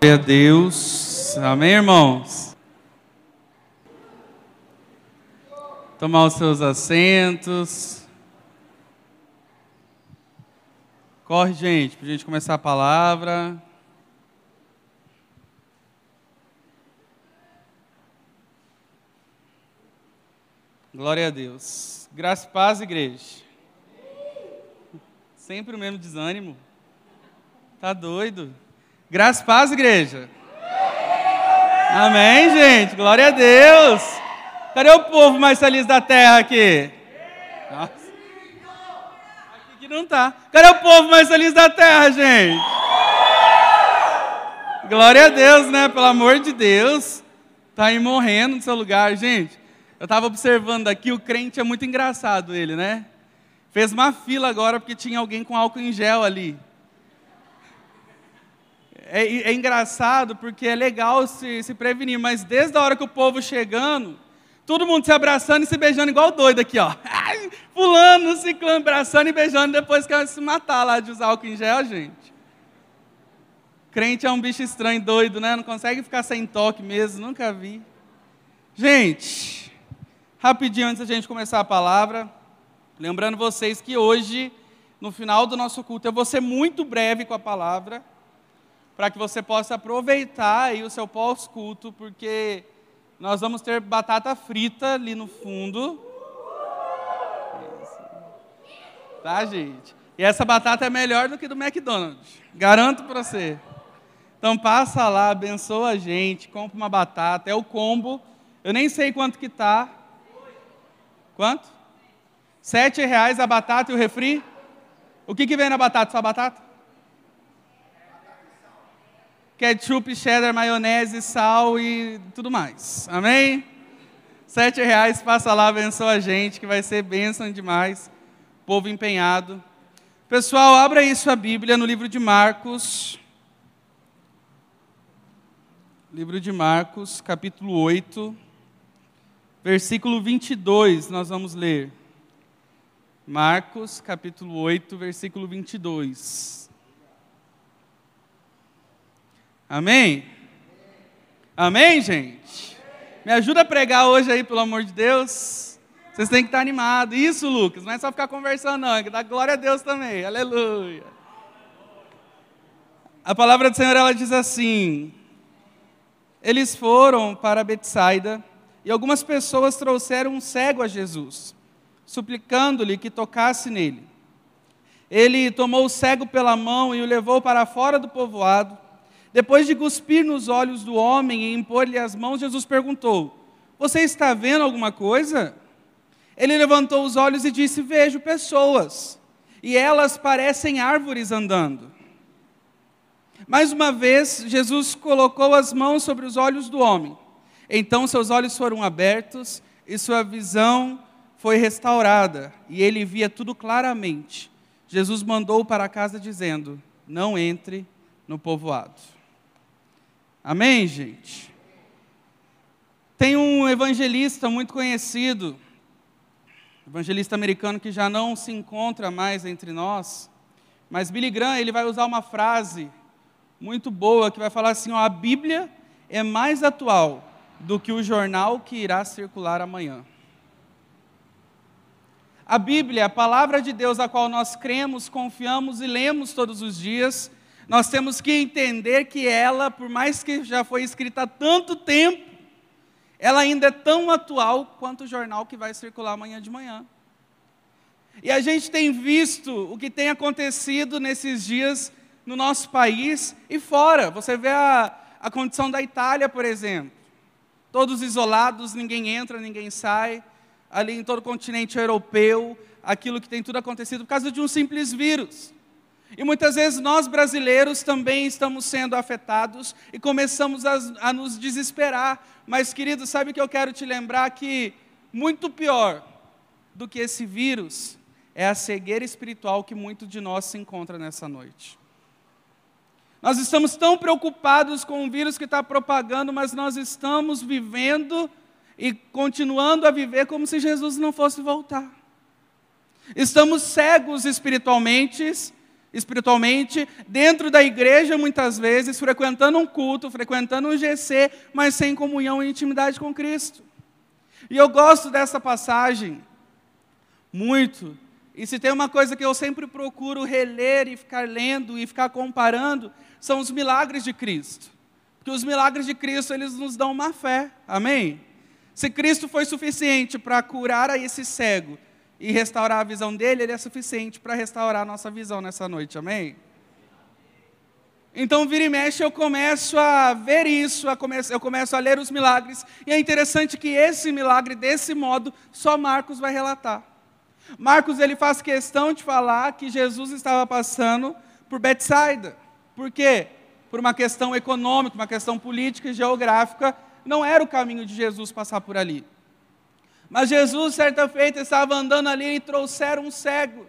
Glória a Deus. Amém, irmãos? Tomar os seus assentos. Corre, gente, para a gente começar a palavra. Glória a Deus. Graça e paz, igreja. Sempre o mesmo desânimo. Tá doido? Graça e paz, igreja. Amém, gente. Glória a Deus. Cadê o povo mais feliz da terra aqui? Nossa. Aqui que não tá. Cadê o povo mais feliz da terra, gente? Glória a Deus, né? Pelo amor de Deus. Tá aí morrendo no seu lugar, gente. Eu estava observando aqui, o crente é muito engraçado ele, né? Fez uma fila agora porque tinha alguém com álcool em gel ali é, é, engraçado porque é legal se, se prevenir, mas desde a hora que o povo chegando, todo mundo se abraçando e se beijando igual doido aqui, ó. Fulano, ciclano, abraçando e beijando, depois quer se matar lá de usar álcool em gel, gente. Crente é um bicho estranho, doido, né? Não consegue ficar sem toque mesmo, nunca vi. Gente, rapidinho antes da gente começar a palavra, lembrando vocês que hoje, no final do nosso culto, eu vou ser muito breve com a palavra para que você possa aproveitar aí o seu pós-culto, porque nós vamos ter batata frita ali no fundo. Tá, gente? E essa batata é melhor do que do McDonald's. Garanto para você. Então passa lá, abençoa a gente, compra uma batata, é o combo. Eu nem sei quanto que tá. Quanto? Sete reais a batata e o refri? O que, que vem na batata? Só batata? Ketchup, cheddar, maionese, sal e tudo mais. Amém? Sete reais, passa lá, abençoa a gente, que vai ser bênção demais. Povo empenhado. Pessoal, abra aí sua Bíblia no livro de Marcos. Livro de Marcos, capítulo 8, versículo 22, nós vamos ler. Marcos, capítulo 8, versículo 22. Amém? Amém, gente? Me ajuda a pregar hoje aí, pelo amor de Deus. Vocês têm que estar animados. Isso, Lucas, não é só ficar conversando, não. É que dá glória a Deus também. Aleluia. A palavra do Senhor, ela diz assim: Eles foram para Betsaida e algumas pessoas trouxeram um cego a Jesus, suplicando-lhe que tocasse nele. Ele tomou o cego pela mão e o levou para fora do povoado depois de cuspir nos olhos do homem e impor-lhe as mãos, Jesus perguntou: Você está vendo alguma coisa? Ele levantou os olhos e disse: Vejo pessoas, e elas parecem árvores andando. Mais uma vez, Jesus colocou as mãos sobre os olhos do homem. Então seus olhos foram abertos e sua visão foi restaurada, e ele via tudo claramente. Jesus mandou para casa dizendo: Não entre no povoado. Amém, gente? Tem um evangelista muito conhecido, evangelista americano que já não se encontra mais entre nós, mas Billy Graham ele vai usar uma frase muito boa que vai falar assim: ó, a Bíblia é mais atual do que o jornal que irá circular amanhã. A Bíblia, a palavra de Deus a qual nós cremos, confiamos e lemos todos os dias, nós temos que entender que ela, por mais que já foi escrita há tanto tempo, ela ainda é tão atual quanto o jornal que vai circular amanhã de manhã. E a gente tem visto o que tem acontecido nesses dias no nosso país e fora. Você vê a, a condição da Itália, por exemplo. Todos isolados, ninguém entra, ninguém sai. Ali em todo o continente europeu, aquilo que tem tudo acontecido por causa de um simples vírus. E muitas vezes nós brasileiros também estamos sendo afetados e começamos a, a, nos desesperar. Mas, querido, sabe que eu quero te lembrar que muito pior do que esse vírus é a cegueira espiritual que muito de nós se encontra nessa noite. Nós estamos tão preocupados com o vírus que está propagando, mas nós estamos vivendo e continuando a viver como se Jesus não fosse voltar. Estamos cegos espiritualmente espiritualmente, dentro da igreja muitas vezes, frequentando um culto, frequentando um GC, mas sem comunhão e intimidade com Cristo. E eu gosto dessa passagem muito. E se tem uma coisa que eu sempre procuro reler e ficar lendo e ficar comparando, são os milagres de Cristo. Porque os milagres de Cristo, eles nos dão uma fé. Amém? Se Cristo foi suficiente para curar a esse cego e restaurar a visão dele, ele é suficiente para restaurar a nossa visão nessa noite. Amém? Então, vira e mexe, eu começo a ver isso, eu começo a ler os milagres, e é interessante que esse milagre, desse modo, só Marcos vai relatar. Marcos ele faz questão de falar que Jesus estava passando por Betsaida. Por quê? Por uma questão econômica, uma questão política e geográfica, não era o caminho de Jesus passar por ali. Mas Jesus, certa feita, estava andando ali e trouxeram um cego.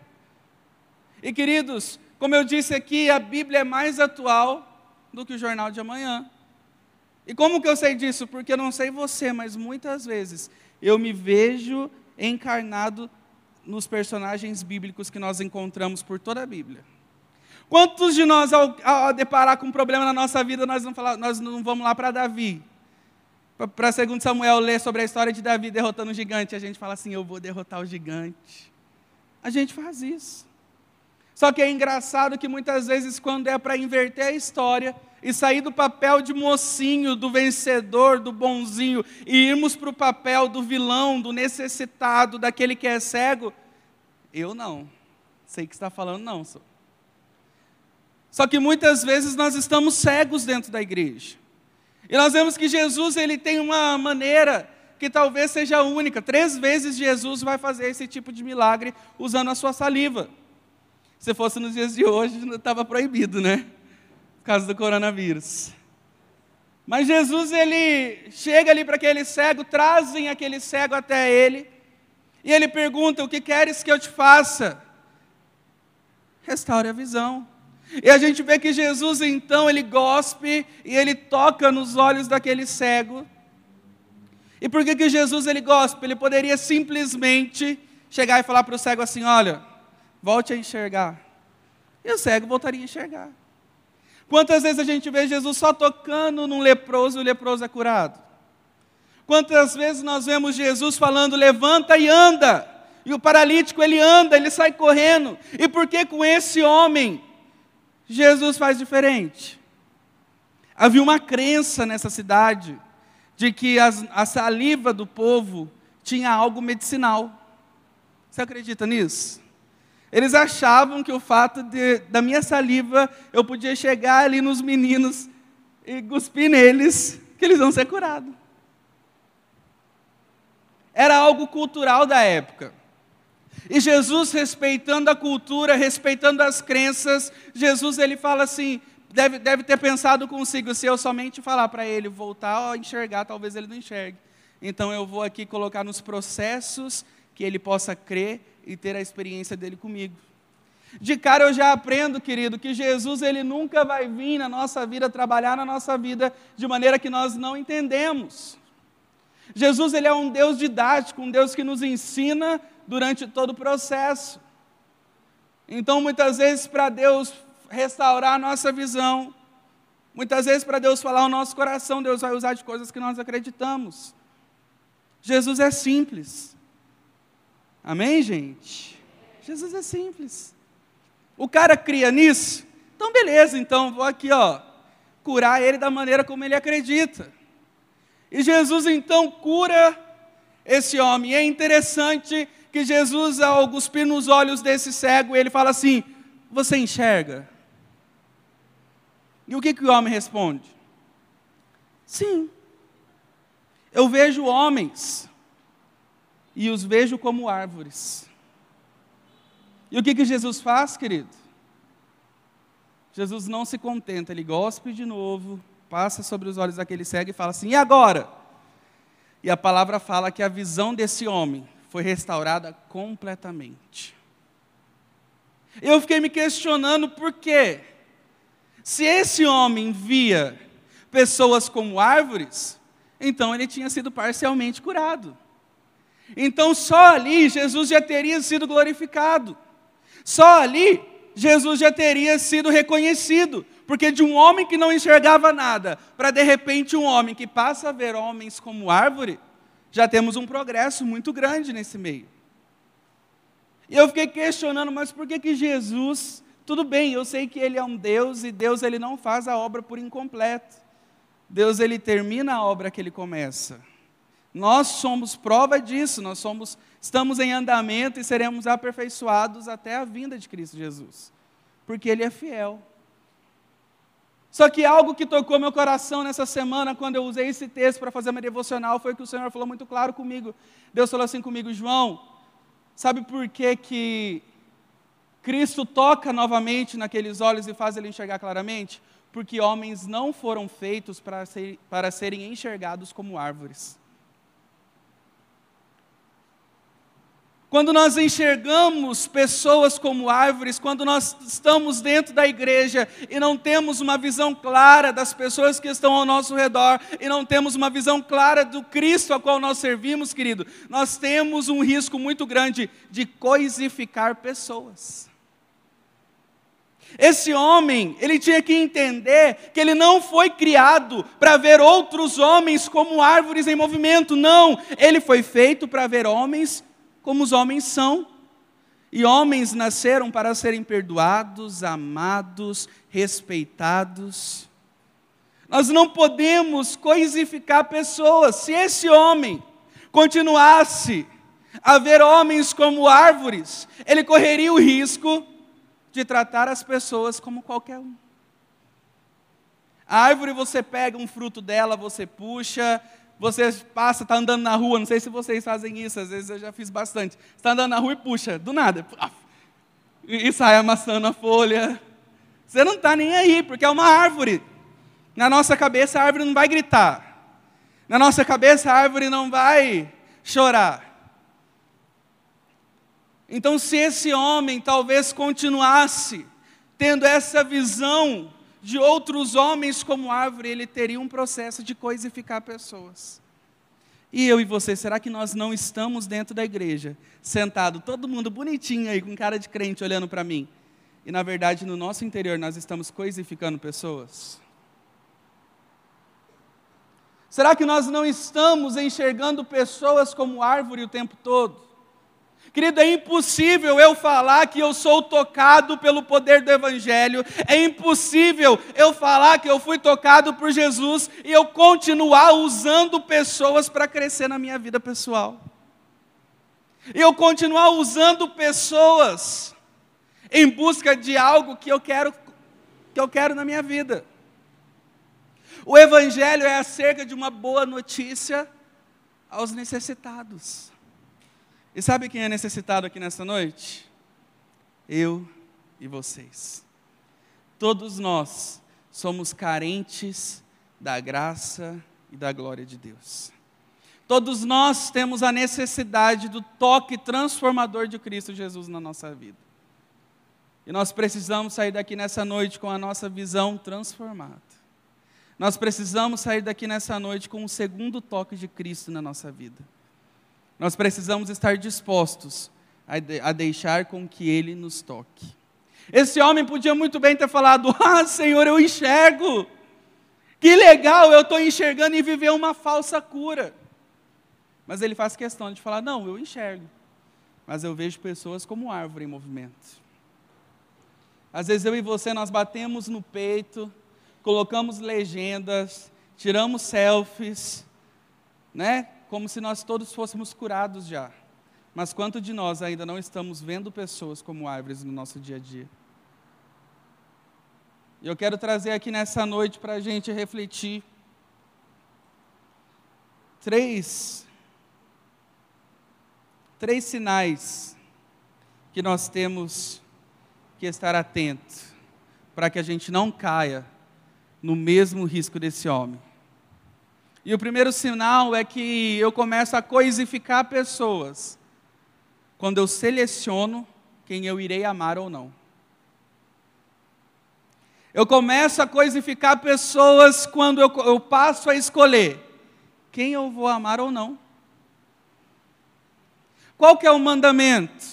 E queridos, como eu disse aqui, a Bíblia é mais atual do que o jornal de amanhã. E como que eu sei disso? Porque eu não sei você, mas muitas vezes eu me vejo encarnado nos personagens bíblicos que nós encontramos por toda a Bíblia. Quantos de nós, ao, ao deparar com um problema na nossa vida, nós não, falar, nós não vamos lá para Davi? Para segundo Samuel ler sobre a história de Davi derrotando o gigante, a gente fala assim: eu vou derrotar o gigante. A gente faz isso. Só que é engraçado que muitas vezes, quando é para inverter a história e sair do papel de mocinho, do vencedor, do bonzinho, e irmos para o papel do vilão, do necessitado, daquele que é cego, eu não. Sei que está falando, não. Só que muitas vezes nós estamos cegos dentro da igreja. E nós vemos que Jesus ele tem uma maneira que talvez seja única. Três vezes Jesus vai fazer esse tipo de milagre usando a sua saliva. Se fosse nos dias de hoje, estava proibido, né? Por causa do coronavírus. Mas Jesus, ele chega ali para aquele cego, trazem aquele cego até ele, e ele pergunta: O que queres que eu te faça? Restaure a visão. E a gente vê que Jesus, então, ele gospe e ele toca nos olhos daquele cego. E por que, que Jesus ele gospe? Ele poderia simplesmente chegar e falar para o cego assim: Olha, volte a enxergar. E o cego voltaria a enxergar. Quantas vezes a gente vê Jesus só tocando num leproso e o leproso é curado? Quantas vezes nós vemos Jesus falando, levanta e anda, e o paralítico ele anda, ele sai correndo, e por que com esse homem Jesus faz diferente? Havia uma crença nessa cidade de que as, a saliva do povo tinha algo medicinal. Você acredita nisso? Eles achavam que o fato de, da minha saliva eu podia chegar ali nos meninos e cuspir neles, que eles vão ser curados. Era algo cultural da época. E Jesus, respeitando a cultura, respeitando as crenças, Jesus ele fala assim: deve, deve ter pensado consigo, se eu somente falar para ele voltar a enxergar, talvez ele não enxergue. Então eu vou aqui colocar nos processos que ele possa crer e ter a experiência dele comigo. De cara eu já aprendo, querido, que Jesus ele nunca vai vir na nossa vida trabalhar na nossa vida de maneira que nós não entendemos. Jesus ele é um Deus didático, um Deus que nos ensina durante todo o processo. Então, muitas vezes para Deus restaurar a nossa visão, muitas vezes para Deus falar o nosso coração, Deus vai usar de coisas que nós acreditamos. Jesus é simples. Amém, gente? Jesus é simples. O cara cria nisso, então beleza, então vou aqui, ó, curar ele da maneira como ele acredita. E Jesus então cura esse homem. E é interessante que Jesus, ao cuspir nos olhos desse cego, ele fala assim: Você enxerga? E o que, que o homem responde? Sim. Eu vejo homens e os vejo como árvores. E o que, que Jesus faz, querido? Jesus não se contenta, ele gospe de novo, passa sobre os olhos daquele cego e fala assim: e agora? E a palavra fala que a visão desse homem foi restaurada completamente. Eu fiquei me questionando por quê? Se esse homem via pessoas como árvores, então ele tinha sido parcialmente curado. Então só ali Jesus já teria sido glorificado. Só ali Jesus já teria sido reconhecido, porque de um homem que não enxergava nada, para de repente um homem que passa a ver homens como árvore, já temos um progresso muito grande nesse meio. E eu fiquei questionando, mas por que que Jesus, tudo bem, eu sei que ele é um Deus e Deus ele não faz a obra por incompleto. Deus ele termina a obra que ele começa. Nós somos prova disso, nós somos estamos em andamento e seremos aperfeiçoados até a vinda de Cristo Jesus. Porque ele é fiel. Só que algo que tocou meu coração nessa semana, quando eu usei esse texto para fazer uma devocional, foi que o Senhor falou muito claro comigo. Deus falou assim comigo, João, sabe por que, que Cristo toca novamente naqueles olhos e faz ele enxergar claramente? Porque homens não foram feitos ser, para serem enxergados como árvores. Quando nós enxergamos pessoas como árvores, quando nós estamos dentro da igreja e não temos uma visão clara das pessoas que estão ao nosso redor, e não temos uma visão clara do Cristo a qual nós servimos, querido, nós temos um risco muito grande de coisificar pessoas. Esse homem, ele tinha que entender que ele não foi criado para ver outros homens como árvores em movimento, não, ele foi feito para ver homens como os homens são. E homens nasceram para serem perdoados, amados, respeitados. Nós não podemos coisificar pessoas. Se esse homem continuasse a ver homens como árvores, ele correria o risco de tratar as pessoas como qualquer um. A árvore você pega um fruto dela, você puxa, você passa, está andando na rua, não sei se vocês fazem isso, às vezes eu já fiz bastante. Está andando na rua e puxa, do nada. E sai amassando a folha. Você não está nem aí, porque é uma árvore. Na nossa cabeça a árvore não vai gritar. Na nossa cabeça a árvore não vai chorar. Então, se esse homem talvez continuasse tendo essa visão de outros homens como árvore, ele teria um processo de coisificar pessoas. E eu e você, será que nós não estamos dentro da igreja, sentado, todo mundo bonitinho aí, com cara de crente olhando para mim? E na verdade, no nosso interior, nós estamos coisificando pessoas? Será que nós não estamos enxergando pessoas como árvore o tempo todo? Querido, é impossível eu falar que eu sou tocado pelo poder do Evangelho, é impossível eu falar que eu fui tocado por Jesus e eu continuar usando pessoas para crescer na minha vida pessoal. E eu continuar usando pessoas em busca de algo que eu quero que eu quero na minha vida. O evangelho é acerca de uma boa notícia aos necessitados. E sabe quem é necessitado aqui nessa noite? Eu e vocês. Todos nós somos carentes da graça e da glória de Deus. Todos nós temos a necessidade do toque transformador de Cristo Jesus na nossa vida. E nós precisamos sair daqui nessa noite com a nossa visão transformada. Nós precisamos sair daqui nessa noite com o segundo toque de Cristo na nossa vida. Nós precisamos estar dispostos a, de, a deixar com que Ele nos toque. Esse homem podia muito bem ter falado: Ah, Senhor, eu enxergo. Que legal, eu estou enxergando e viver uma falsa cura. Mas ele faz questão de falar: Não, eu enxergo. Mas eu vejo pessoas como árvore em movimento. Às vezes eu e você nós batemos no peito, colocamos legendas, tiramos selfies, né? Como se nós todos fôssemos curados já. Mas quanto de nós ainda não estamos vendo pessoas como árvores no nosso dia a dia? E eu quero trazer aqui nessa noite para a gente refletir três, três sinais que nós temos que estar atento para que a gente não caia no mesmo risco desse homem. E o primeiro sinal é que eu começo a coisificar pessoas quando eu seleciono quem eu irei amar ou não. Eu começo a coisificar pessoas quando eu, eu passo a escolher quem eu vou amar ou não. Qual que é o mandamento?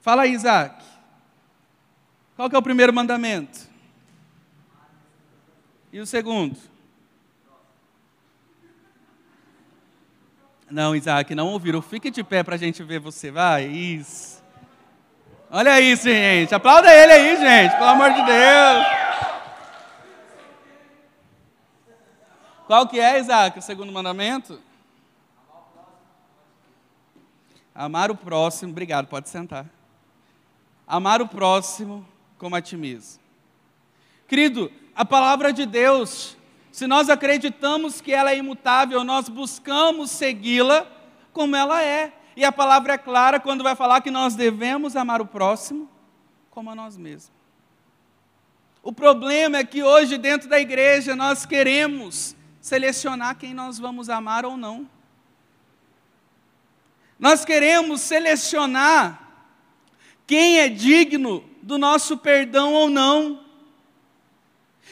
Fala aí, Isaac. Qual que é o primeiro mandamento? E o segundo? Não, Isaac, não ouviram. Fique de pé para a gente ver você. Vai, isso. Olha isso, gente. Aplauda ele aí, gente. Pelo amor de Deus. Qual que é, Isaac, o segundo mandamento? Amar o próximo. Obrigado, pode sentar. Amar o próximo como a ti mesmo. Querido, a palavra de Deus se nós acreditamos que ela é imutável, nós buscamos segui-la como ela é. E a palavra é clara quando vai falar que nós devemos amar o próximo como a nós mesmos. O problema é que hoje, dentro da igreja, nós queremos selecionar quem nós vamos amar ou não. Nós queremos selecionar quem é digno do nosso perdão ou não.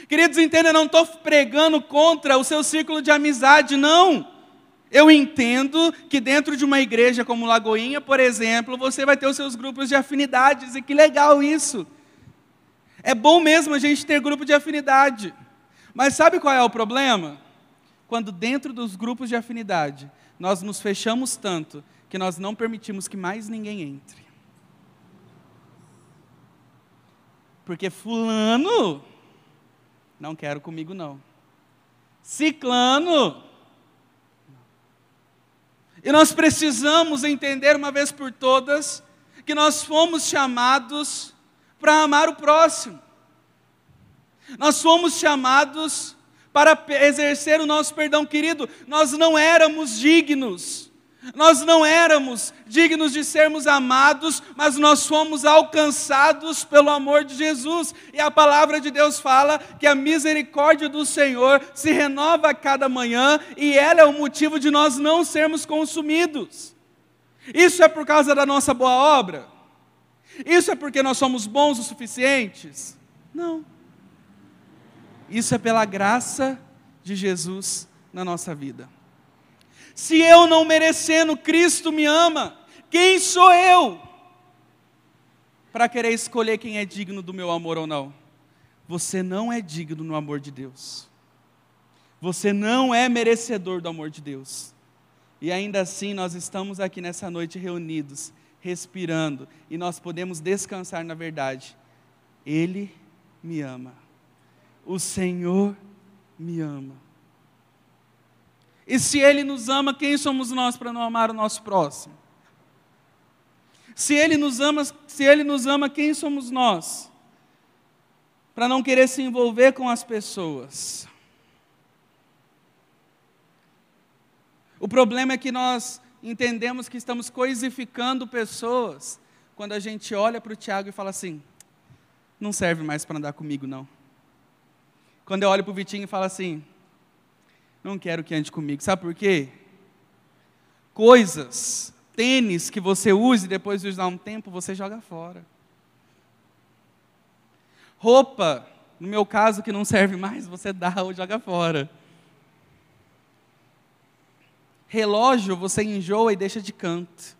Queridos, entenda, eu não estou pregando contra o seu círculo de amizade, não. Eu entendo que dentro de uma igreja como Lagoinha, por exemplo, você vai ter os seus grupos de afinidades, e que legal isso. É bom mesmo a gente ter grupo de afinidade. Mas sabe qual é o problema? Quando dentro dos grupos de afinidade, nós nos fechamos tanto que nós não permitimos que mais ninguém entre. Porque fulano não quero comigo não. Ciclano. E nós precisamos entender uma vez por todas que nós fomos chamados para amar o próximo. Nós fomos chamados para exercer o nosso perdão, querido. Nós não éramos dignos nós não éramos dignos de sermos amados, mas nós fomos alcançados pelo amor de Jesus. E a palavra de Deus fala que a misericórdia do Senhor se renova a cada manhã e ela é o motivo de nós não sermos consumidos. Isso é por causa da nossa boa obra? Isso é porque nós somos bons o suficientes? Não. Isso é pela graça de Jesus na nossa vida. Se eu não merecendo, Cristo me ama, quem sou eu para querer escolher quem é digno do meu amor ou não? Você não é digno no amor de Deus. Você não é merecedor do amor de Deus. E ainda assim nós estamos aqui nessa noite reunidos, respirando, e nós podemos descansar na verdade. Ele me ama. O Senhor me ama. E se Ele nos ama, quem somos nós para não amar o nosso próximo? Se Ele nos ama, se Ele nos ama, quem somos nós para não querer se envolver com as pessoas? O problema é que nós entendemos que estamos coisificando pessoas quando a gente olha para o Tiago e fala assim: não serve mais para andar comigo, não. Quando eu olho para o Vitinho e falo assim: não quero que ande comigo. Sabe por quê? Coisas, tênis que você use depois de usar um tempo, você joga fora. Roupa, no meu caso que não serve mais, você dá ou joga fora. Relógio, você enjoa e deixa de canto.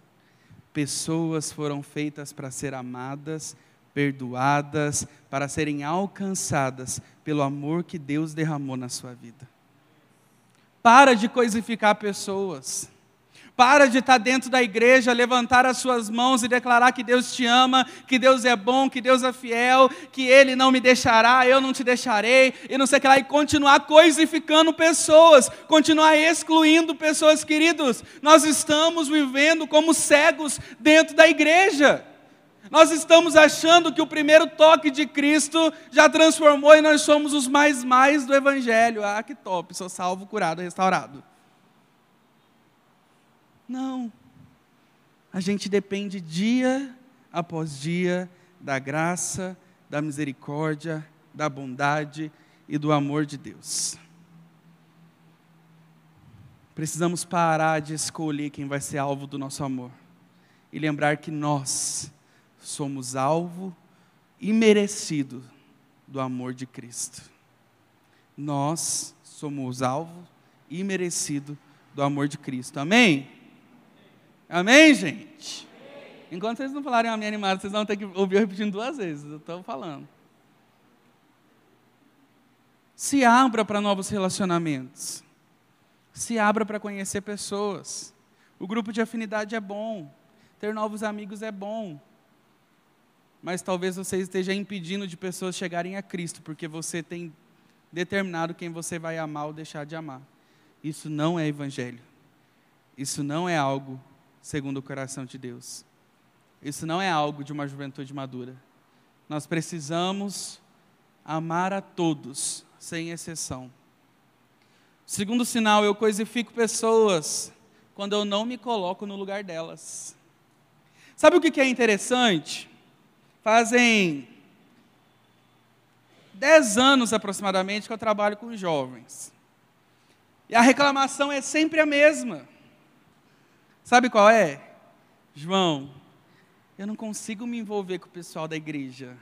Pessoas foram feitas para ser amadas, perdoadas, para serem alcançadas pelo amor que Deus derramou na sua vida. Para de coisificar pessoas. Para de estar dentro da igreja, levantar as suas mãos e declarar que Deus te ama, que Deus é bom, que Deus é fiel, que Ele não me deixará, eu não te deixarei, e não sei o que lá, e continuar coisificando pessoas, continuar excluindo pessoas, queridos. Nós estamos vivendo como cegos dentro da igreja. Nós estamos achando que o primeiro toque de Cristo já transformou e nós somos os mais mais do Evangelho. Ah, que top, sou salvo, curado, restaurado. Não. A gente depende dia após dia da graça, da misericórdia, da bondade e do amor de Deus. Precisamos parar de escolher quem vai ser alvo do nosso amor e lembrar que nós somos alvo imerecido do amor de Cristo. Nós somos alvo imerecido do amor de Cristo. Amém? Amém, gente? Enquanto vocês não falarem amém animado, vocês vão ter que ouvir eu repetindo duas vezes. Eu estou falando. Se abra para novos relacionamentos. Se abra para conhecer pessoas. O grupo de afinidade é bom. Ter novos amigos é bom. Mas talvez você esteja impedindo de pessoas chegarem a Cristo, porque você tem determinado quem você vai amar ou deixar de amar. Isso não é evangelho. Isso não é algo segundo o coração de Deus. Isso não é algo de uma juventude madura. Nós precisamos amar a todos, sem exceção. Segundo sinal, eu coisifico pessoas quando eu não me coloco no lugar delas. Sabe o que é interessante? Fazem dez anos aproximadamente que eu trabalho com jovens. E a reclamação é sempre a mesma. Sabe qual é? João, eu não consigo me envolver com o pessoal da igreja.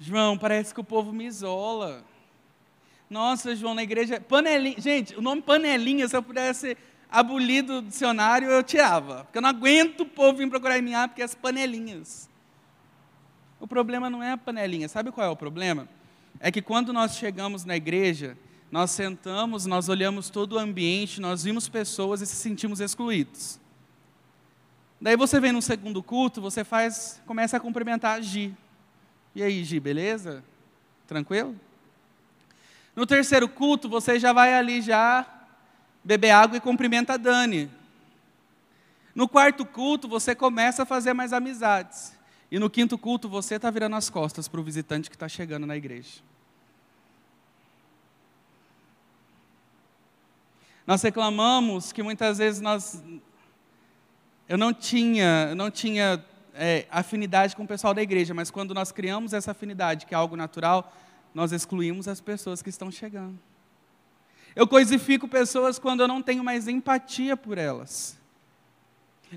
João, parece que o povo me isola. Nossa, João, na igreja. Panelinha. Gente, o nome panelinha, se eu pudesse abolir do dicionário, eu tirava. Porque eu não aguento o povo vir procurar em mim, ah, porque as panelinhas. O problema não é a panelinha. Sabe qual é o problema? É que quando nós chegamos na igreja, nós sentamos, nós olhamos todo o ambiente, nós vimos pessoas e se sentimos excluídos. Daí você vem no segundo culto, você faz, começa a cumprimentar a Gi. E aí, Gi, beleza? Tranquilo? No terceiro culto, você já vai ali já beber água e cumprimenta a Dani. No quarto culto, você começa a fazer mais amizades. E no quinto culto, você está virando as costas para o visitante que está chegando na igreja. Nós reclamamos que muitas vezes nós. Eu não tinha, não tinha é, afinidade com o pessoal da igreja, mas quando nós criamos essa afinidade, que é algo natural, nós excluímos as pessoas que estão chegando. Eu coisifico pessoas quando eu não tenho mais empatia por elas.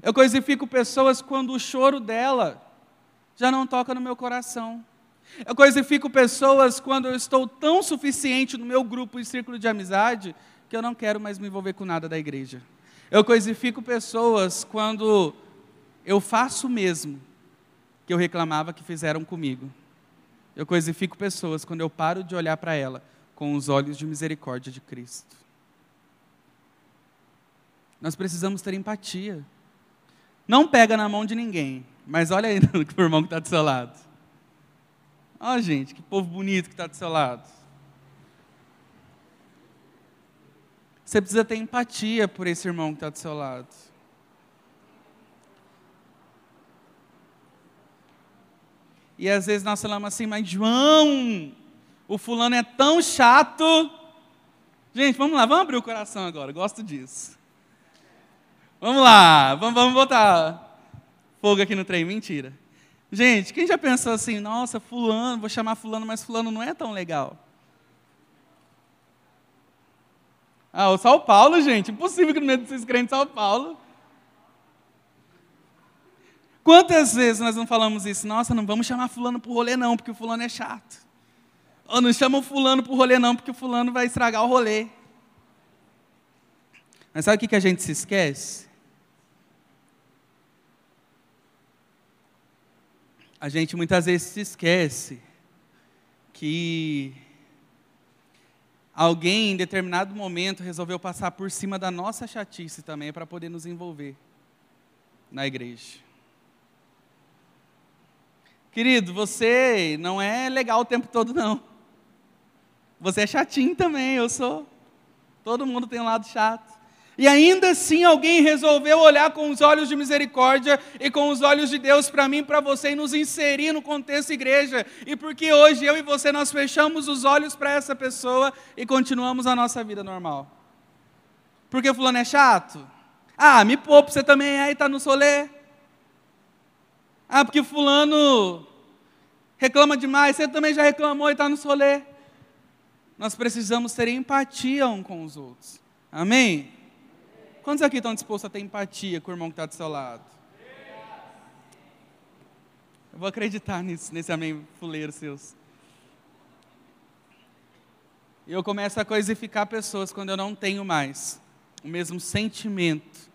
Eu coisifico pessoas quando o choro dela já não toca no meu coração. Eu coisifico pessoas quando eu estou tão suficiente no meu grupo e círculo de amizade que eu não quero mais me envolver com nada da igreja. Eu coisifico pessoas quando eu faço o mesmo que eu reclamava que fizeram comigo. Eu coisifico pessoas quando eu paro de olhar para ela com os olhos de misericórdia de Cristo. Nós precisamos ter empatia. Não pega na mão de ninguém, mas olha aí o irmão que está do seu lado. Ó, oh, gente, que povo bonito que está do seu lado. Você precisa ter empatia por esse irmão que está do seu lado. E às vezes nós falamos assim, mas João, o fulano é tão chato. Gente, vamos lá, vamos abrir o coração agora, gosto disso. Vamos lá, vamos, vamos botar fogo aqui no trem, mentira. Gente, quem já pensou assim, nossa, fulano, vou chamar fulano, mas fulano não é tão legal. Ah, o São Paulo, gente, impossível que no meio desses crentes São Paulo Quantas vezes nós não falamos isso? Nossa, não vamos chamar fulano para o rolê não, porque o fulano é chato. Ou não chamam fulano para o rolê não, porque o fulano vai estragar o rolê. Mas sabe o que a gente se esquece? A gente muitas vezes se esquece que alguém em determinado momento resolveu passar por cima da nossa chatice também para poder nos envolver na igreja. Querido, você não é legal o tempo todo, não. Você é chatinho também, eu sou. Todo mundo tem um lado chato. E ainda assim alguém resolveu olhar com os olhos de misericórdia e com os olhos de Deus para mim, para você e nos inserir no contexto igreja. E porque hoje eu e você nós fechamos os olhos para essa pessoa e continuamos a nossa vida normal. Porque fulano é chato? Ah, me poupa, você também é e está no solê. Ah, porque fulano reclama demais, você também já reclamou e está no solê. Nós precisamos ter empatia um com os outros. Amém? Quantos aqui estão dispostos a ter empatia com o irmão que está do seu lado? Eu vou acreditar nisso, nesse amém fuleiro seus. E eu começo a coisificar pessoas quando eu não tenho mais o mesmo sentimento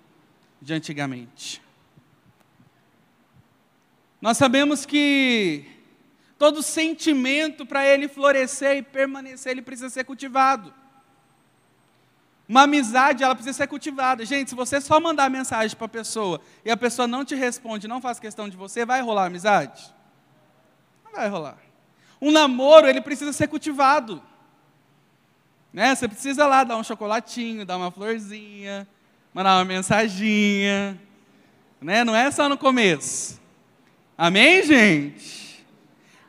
de antigamente. Nós sabemos que todo sentimento para ele florescer e permanecer, ele precisa ser cultivado. Uma amizade, ela precisa ser cultivada. Gente, se você só mandar mensagem para a pessoa e a pessoa não te responde, não faz questão de você, vai rolar amizade? Não vai rolar. Um namoro, ele precisa ser cultivado. Né? Você precisa lá dar um chocolatinho, dar uma florzinha, mandar uma mensaginha. Né? Não é só no começo. Amém, gente?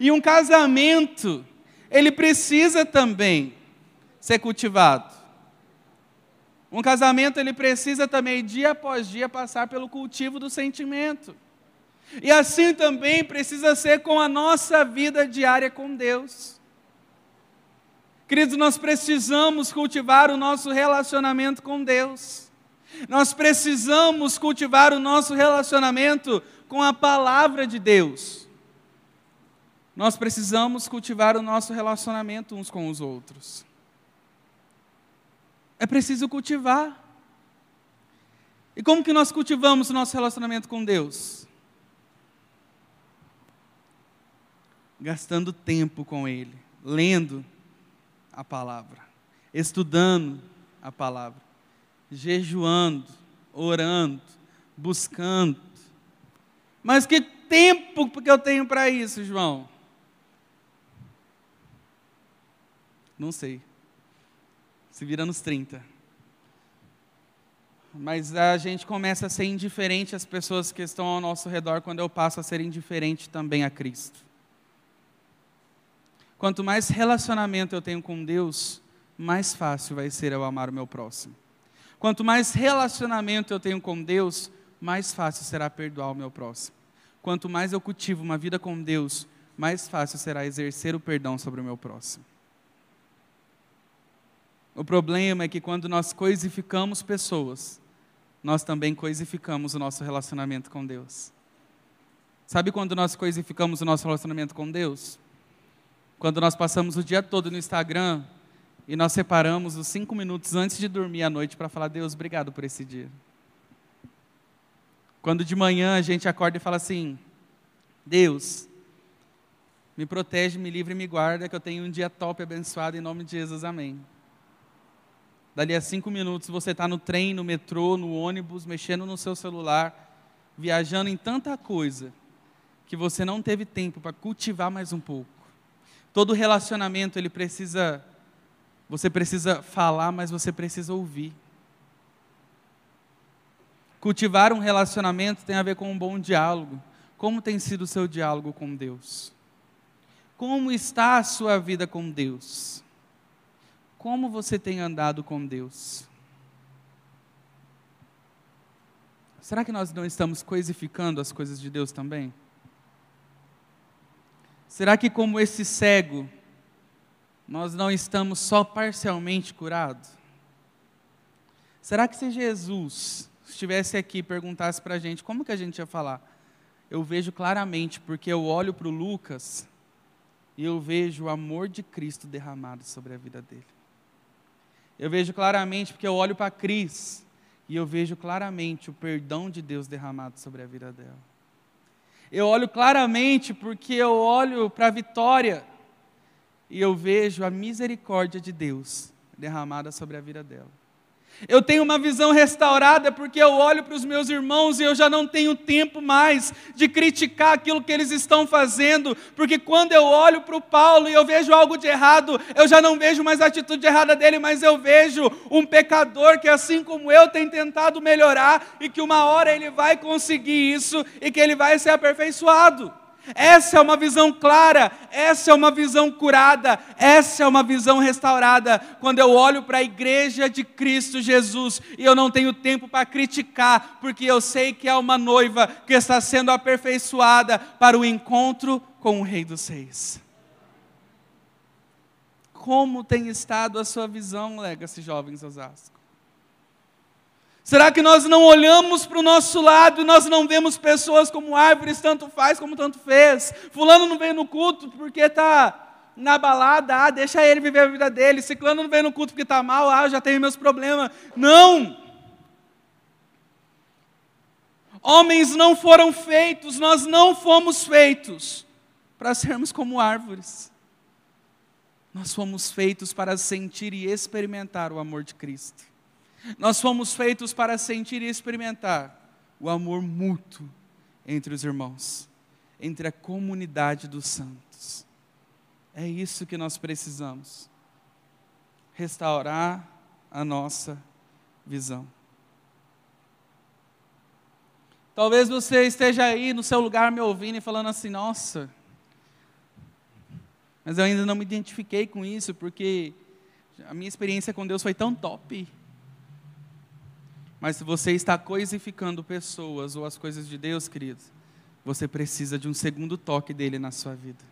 E um casamento, ele precisa também ser cultivado. Um casamento ele precisa também dia após dia passar pelo cultivo do sentimento. E assim também precisa ser com a nossa vida diária com Deus. Queridos, nós precisamos cultivar o nosso relacionamento com Deus. Nós precisamos cultivar o nosso relacionamento com a palavra de Deus. Nós precisamos cultivar o nosso relacionamento uns com os outros. É preciso cultivar. E como que nós cultivamos o nosso relacionamento com Deus? Gastando tempo com Ele, lendo a palavra, estudando a palavra, jejuando, orando, buscando. Mas que tempo que eu tenho para isso, João? Não sei se vira nos 30. Mas a gente começa a ser indiferente às pessoas que estão ao nosso redor quando eu passo a ser indiferente também a Cristo. Quanto mais relacionamento eu tenho com Deus, mais fácil vai ser eu amar o meu próximo. Quanto mais relacionamento eu tenho com Deus, mais fácil será perdoar o meu próximo. Quanto mais eu cultivo uma vida com Deus, mais fácil será exercer o perdão sobre o meu próximo. O problema é que quando nós coisificamos pessoas, nós também coisificamos o nosso relacionamento com Deus. Sabe quando nós coisificamos o nosso relacionamento com Deus? Quando nós passamos o dia todo no Instagram e nós separamos os cinco minutos antes de dormir à noite para falar: Deus, obrigado por esse dia. Quando de manhã a gente acorda e fala assim: Deus, me protege, me livre e me guarda, que eu tenho um dia top abençoado em nome de Jesus, amém. Dali a cinco minutos você está no trem, no metrô, no ônibus, mexendo no seu celular, viajando em tanta coisa, que você não teve tempo para cultivar mais um pouco. Todo relacionamento ele precisa, você precisa falar, mas você precisa ouvir. Cultivar um relacionamento tem a ver com um bom diálogo. Como tem sido o seu diálogo com Deus? Como está a sua vida com Deus? Como você tem andado com Deus? Será que nós não estamos coisificando as coisas de Deus também? Será que, como esse cego, nós não estamos só parcialmente curados? Será que se Jesus estivesse aqui e perguntasse para a gente, como que a gente ia falar? Eu vejo claramente, porque eu olho para o Lucas e eu vejo o amor de Cristo derramado sobre a vida dele. Eu vejo claramente porque eu olho para a Cris e eu vejo claramente o perdão de Deus derramado sobre a vida dela. Eu olho claramente porque eu olho para a Vitória e eu vejo a misericórdia de Deus derramada sobre a vida dela. Eu tenho uma visão restaurada porque eu olho para os meus irmãos e eu já não tenho tempo mais de criticar aquilo que eles estão fazendo, porque quando eu olho para o Paulo e eu vejo algo de errado, eu já não vejo mais a atitude errada dele, mas eu vejo um pecador que, assim como eu, tem tentado melhorar e que uma hora ele vai conseguir isso e que ele vai ser aperfeiçoado. Essa é uma visão clara, essa é uma visão curada, essa é uma visão restaurada. Quando eu olho para a igreja de Cristo Jesus e eu não tenho tempo para criticar, porque eu sei que é uma noiva que está sendo aperfeiçoada para o encontro com o Rei dos Reis. Como tem estado a sua visão, Legacy Jovens Osasco? Será que nós não olhamos para o nosso lado e nós não vemos pessoas como árvores, tanto faz como tanto fez? Fulano não veio no culto porque está na balada, ah, deixa ele viver a vida dele. Ciclano não veio no culto porque está mal, ah, eu já tenho meus problemas. Não! Homens não foram feitos, nós não fomos feitos para sermos como árvores. Nós fomos feitos para sentir e experimentar o amor de Cristo. Nós fomos feitos para sentir e experimentar o amor mútuo entre os irmãos, entre a comunidade dos santos. É isso que nós precisamos. Restaurar a nossa visão. Talvez você esteja aí no seu lugar me ouvindo e falando assim: nossa, mas eu ainda não me identifiquei com isso, porque a minha experiência com Deus foi tão top. Mas se você está coisificando pessoas ou as coisas de Deus, querido, você precisa de um segundo toque dele na sua vida.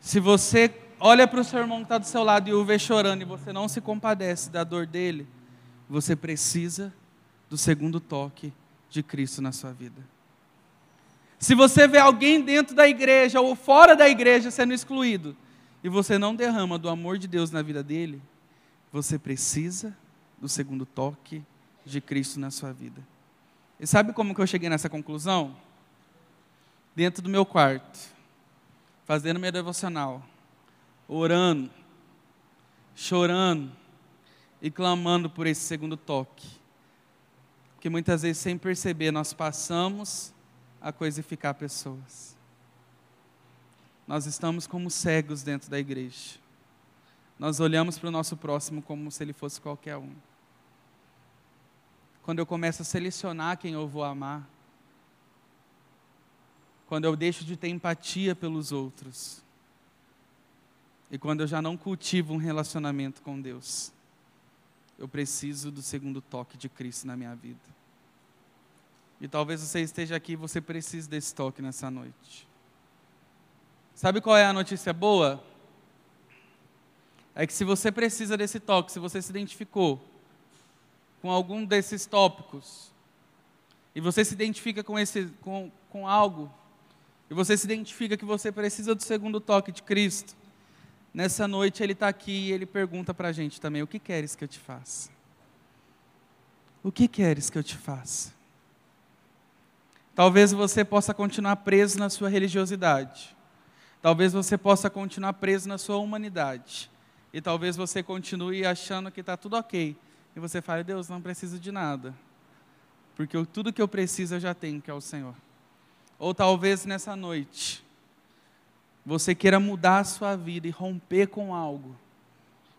Se você olha para o seu irmão que está do seu lado e o vê chorando e você não se compadece da dor dele, você precisa do segundo toque de Cristo na sua vida. Se você vê alguém dentro da igreja ou fora da igreja sendo excluído, e você não derrama do amor de Deus na vida dele, você precisa do segundo toque de Cristo na sua vida. E sabe como que eu cheguei nessa conclusão? Dentro do meu quarto, fazendo minha devocional, orando, chorando e clamando por esse segundo toque. Que muitas vezes, sem perceber, nós passamos a coisificar pessoas. Nós estamos como cegos dentro da igreja. Nós olhamos para o nosso próximo como se ele fosse qualquer um. Quando eu começo a selecionar quem eu vou amar, quando eu deixo de ter empatia pelos outros, e quando eu já não cultivo um relacionamento com Deus, eu preciso do segundo toque de Cristo na minha vida. E talvez você esteja aqui e você precise desse toque nessa noite. Sabe qual é a notícia boa? É que se você precisa desse toque, se você se identificou com algum desses tópicos, e você se identifica com, esse, com, com algo, e você se identifica que você precisa do segundo toque de Cristo, nessa noite ele está aqui e ele pergunta para a gente também: o que queres que eu te faça? O que queres que eu te faça? Talvez você possa continuar preso na sua religiosidade. Talvez você possa continuar preso na sua humanidade. E talvez você continue achando que está tudo ok. E você fale, Deus, não preciso de nada. Porque tudo que eu preciso eu já tenho, que é o Senhor. Ou talvez nessa noite, você queira mudar a sua vida e romper com algo.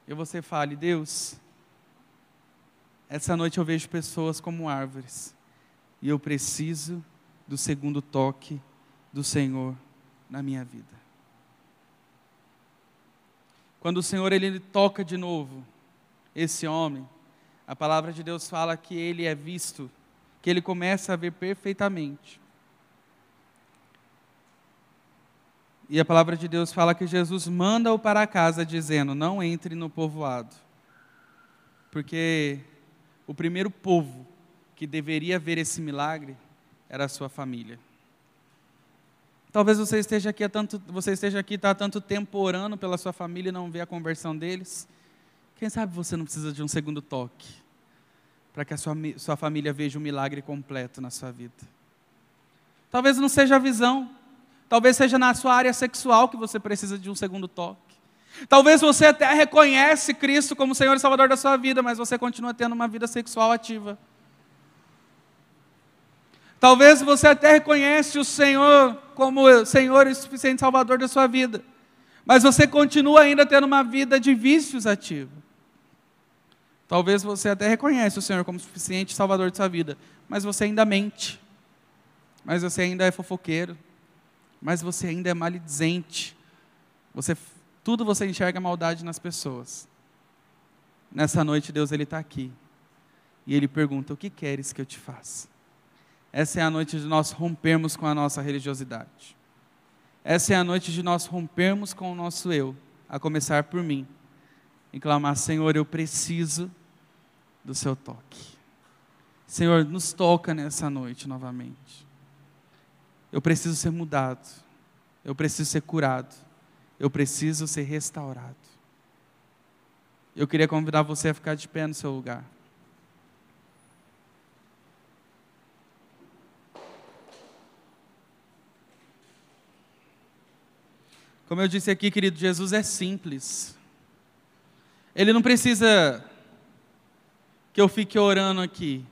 E você fale, Deus, essa noite eu vejo pessoas como árvores. E eu preciso do segundo toque do Senhor na minha vida. Quando o Senhor ele toca de novo esse homem, a palavra de Deus fala que ele é visto, que ele começa a ver perfeitamente. E a palavra de Deus fala que Jesus manda-o para casa, dizendo: Não entre no povoado. Porque o primeiro povo que deveria ver esse milagre era a sua família. Talvez você esteja aqui há tanto, você esteja aqui tá há tanto tempo orando pela sua família e não vê a conversão deles. Quem sabe você não precisa de um segundo toque para que a sua, sua família veja um milagre completo na sua vida. Talvez não seja a visão, talvez seja na sua área sexual que você precisa de um segundo toque. Talvez você até reconhece Cristo como Senhor e Salvador da sua vida, mas você continua tendo uma vida sexual ativa. Talvez você até reconhece o Senhor como Senhor e suficiente Salvador da sua vida, mas você continua ainda tendo uma vida de vícios ativa. Talvez você até reconhece o Senhor como suficiente Salvador de sua vida, mas você ainda mente, mas você ainda é fofoqueiro, mas você ainda é maledizente. Você, tudo você enxerga maldade nas pessoas. Nessa noite Deus ele está aqui e ele pergunta: o que queres que eu te faça? Essa é a noite de nós rompermos com a nossa religiosidade. Essa é a noite de nós rompermos com o nosso eu, a começar por mim, e clamar: Senhor, eu preciso do seu toque. Senhor, nos toca nessa noite novamente. Eu preciso ser mudado, eu preciso ser curado, eu preciso ser restaurado. Eu queria convidar você a ficar de pé no seu lugar. Como eu disse aqui, querido, Jesus é simples. Ele não precisa que eu fique orando aqui.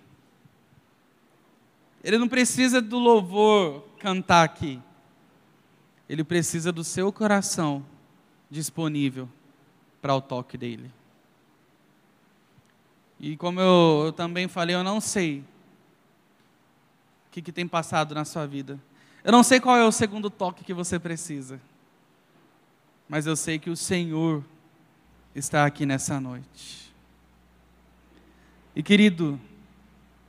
Ele não precisa do louvor cantar aqui. Ele precisa do seu coração disponível para o toque dele. E como eu, eu também falei, eu não sei o que, que tem passado na sua vida. Eu não sei qual é o segundo toque que você precisa. Mas eu sei que o Senhor está aqui nessa noite. E querido,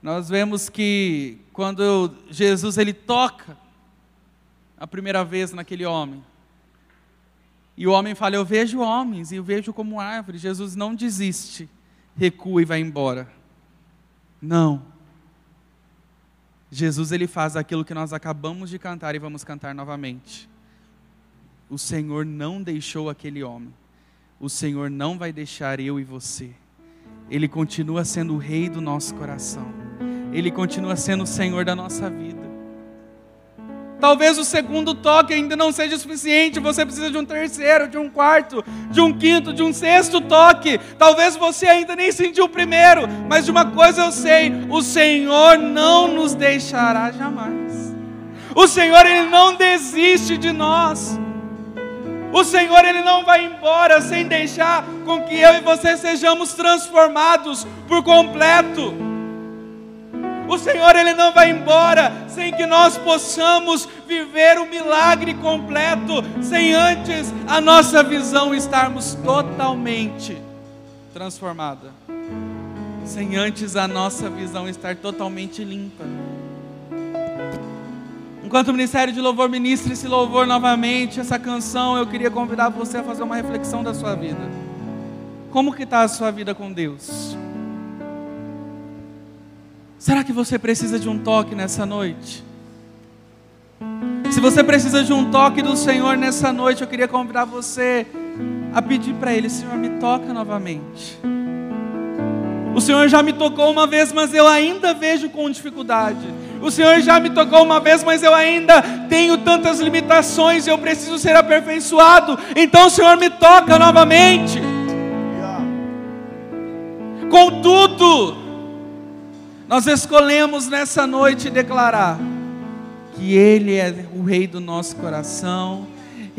nós vemos que quando Jesus ele toca a primeira vez naquele homem, e o homem fala: Eu vejo homens e eu vejo como árvore. Jesus não desiste, recua e vai embora. Não. Jesus ele faz aquilo que nós acabamos de cantar e vamos cantar novamente. O Senhor não deixou aquele homem. O Senhor não vai deixar eu e você. Ele continua sendo o rei do nosso coração. Ele continua sendo o Senhor da nossa vida. Talvez o segundo toque ainda não seja suficiente, você precisa de um terceiro, de um quarto, de um quinto, de um sexto toque. Talvez você ainda nem sentiu o primeiro, mas de uma coisa eu sei: o Senhor não nos deixará jamais. O Senhor ele não desiste de nós. O Senhor ele não vai embora sem deixar com que eu e você sejamos transformados por completo. O Senhor ele não vai embora sem que nós possamos viver o milagre completo, sem antes a nossa visão estarmos totalmente transformada. Sem antes a nossa visão estar totalmente limpa. Enquanto o Ministério de Louvor ministra esse louvor novamente, essa canção, eu queria convidar você a fazer uma reflexão da sua vida. Como que está a sua vida com Deus? Será que você precisa de um toque nessa noite? Se você precisa de um toque do Senhor nessa noite, eu queria convidar você a pedir para Ele: Senhor, me toca novamente. O Senhor já me tocou uma vez, mas eu ainda vejo com dificuldade. O Senhor já me tocou uma vez, mas eu ainda tenho tantas limitações e eu preciso ser aperfeiçoado. Então, o Senhor me toca novamente. Contudo, nós escolhemos nessa noite declarar que Ele é o Rei do nosso coração,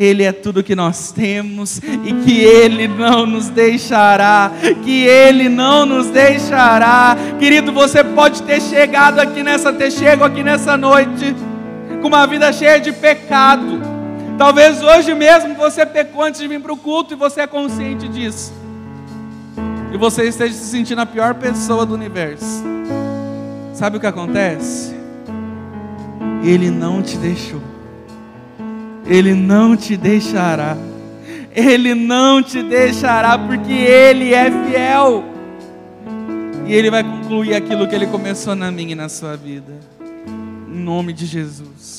Ele é tudo que nós temos e que Ele não nos deixará, que Ele não nos deixará. Querido, você pode ter chegado aqui nessa, ter chego aqui nessa noite com uma vida cheia de pecado. Talvez hoje mesmo você pecou antes de vir para o culto e você é consciente disso. E você esteja se sentindo a pior pessoa do universo. Sabe o que acontece? Ele não te deixou. Ele não te deixará. Ele não te deixará, porque Ele é fiel. E Ele vai concluir aquilo que Ele começou na minha e na sua vida. Em nome de Jesus.